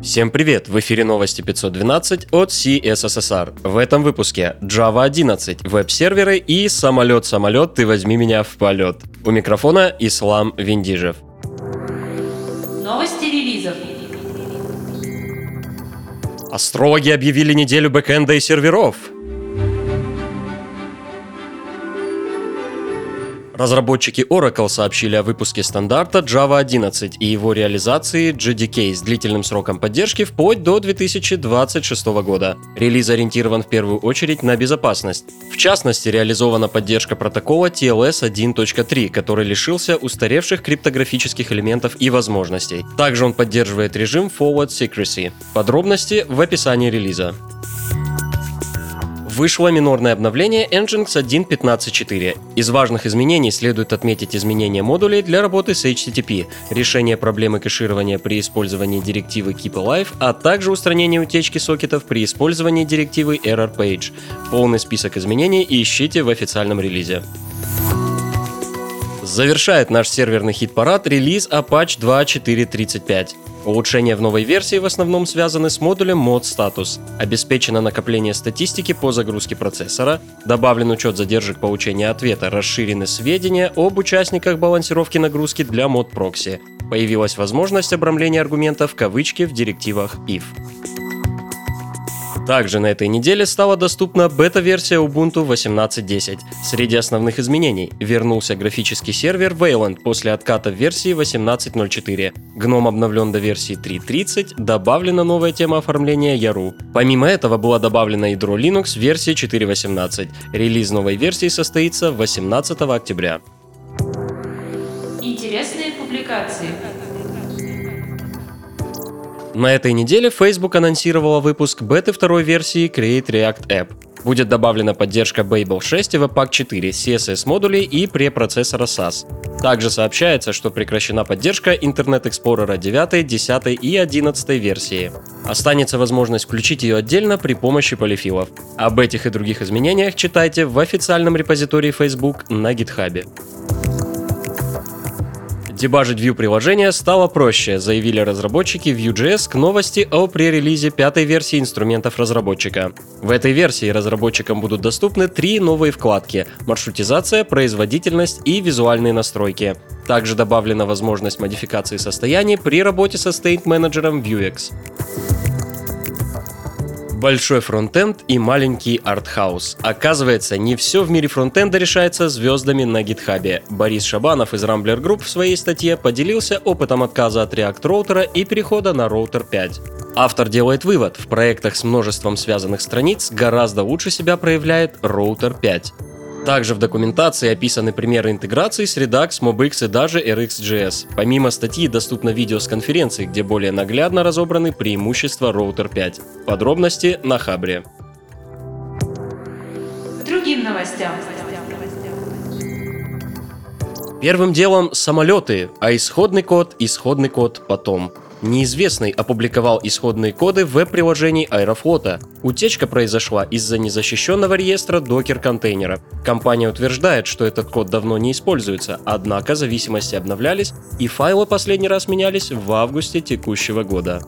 Всем привет! В эфире новости 512 от CSSR. В этом выпуске Java 11, веб-серверы и самолет-самолет, ты возьми меня в полет. У микрофона Ислам Виндижев. Новости релизов. Астрологи объявили неделю бэкэнда и серверов. Разработчики Oracle сообщили о выпуске стандарта Java 11 и его реализации JDK с длительным сроком поддержки вплоть до 2026 года. Релиз ориентирован в первую очередь на безопасность. В частности, реализована поддержка протокола TLS 1.3, который лишился устаревших криптографических элементов и возможностей. Также он поддерживает режим Forward Secrecy. Подробности в описании релиза вышло минорное обновление Nginx 1.15.4. Из важных изменений следует отметить изменение модулей для работы с HTTP, решение проблемы кэширования при использовании директивы Keep Alive, а также устранение утечки сокетов при использовании директивы Error Page. Полный список изменений ищите в официальном релизе. Завершает наш серверный хит-парад релиз Apache 2.4.35. Улучшения в новой версии в основном связаны с модулем Mod Status. Обеспечено накопление статистики по загрузке процессора, добавлен учет задержек получения ответа, расширены сведения об участниках балансировки нагрузки для Mod Proxy. Появилась возможность обрамления аргументов кавычки в директивах if. Также на этой неделе стала доступна бета-версия Ubuntu 18.10. Среди основных изменений вернулся графический сервер Wayland после отката версии 18.04. GNOME обновлен до версии 3.30, добавлена новая тема оформления Yaru. Помимо этого была добавлена ядро Linux версии 4.18. Релиз новой версии состоится 18 октября. Интересные публикации. На этой неделе Facebook анонсировала выпуск беты второй версии Create React App. Будет добавлена поддержка Babel 6 и Webpack 4, CSS модулей и препроцессора SAS. Также сообщается, что прекращена поддержка Internet Explorer 9, 10 и 11 версии. Останется возможность включить ее отдельно при помощи полифилов. Об этих и других изменениях читайте в официальном репозитории Facebook на GitHub. Дебажить Vue приложения стало проще, заявили разработчики Vue.js к новости о пререлизе пятой версии инструментов разработчика. В этой версии разработчикам будут доступны три новые вкладки – маршрутизация, производительность и визуальные настройки. Также добавлена возможность модификации состояний при работе со стейт-менеджером Vuex большой фронтенд и маленький артхаус. Оказывается, не все в мире фронтенда решается звездами на гитхабе. Борис Шабанов из Rambler Group в своей статье поделился опытом отказа от React роутера и перехода на роутер 5. Автор делает вывод, в проектах с множеством связанных страниц гораздо лучше себя проявляет роутер 5. Также в документации описаны примеры интеграции с Redux, MobX и даже RxJS. Помимо статьи доступно видео с конференции, где более наглядно разобраны преимущества Router 5. Подробности на Хабре. другим новостям. Первым делом самолеты, а исходный код, исходный код потом. Неизвестный опубликовал исходные коды в веб-приложении Аэрофлота. Утечка произошла из-за незащищенного реестра докер-контейнера. Компания утверждает, что этот код давно не используется, однако зависимости обновлялись и файлы последний раз менялись в августе текущего года.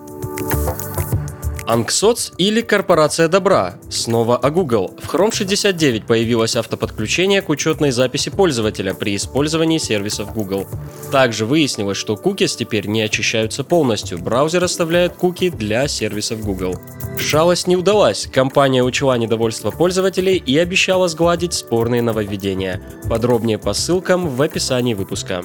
Анксоц или Корпорация Добра. Снова о Google. В Chrome 69 появилось автоподключение к учетной записи пользователя при использовании сервисов Google. Также выяснилось, что кукис теперь не очищаются полностью, браузер оставляет куки для сервисов Google. Шалость не удалась, компания учла недовольство пользователей и обещала сгладить спорные нововведения. Подробнее по ссылкам в описании выпуска.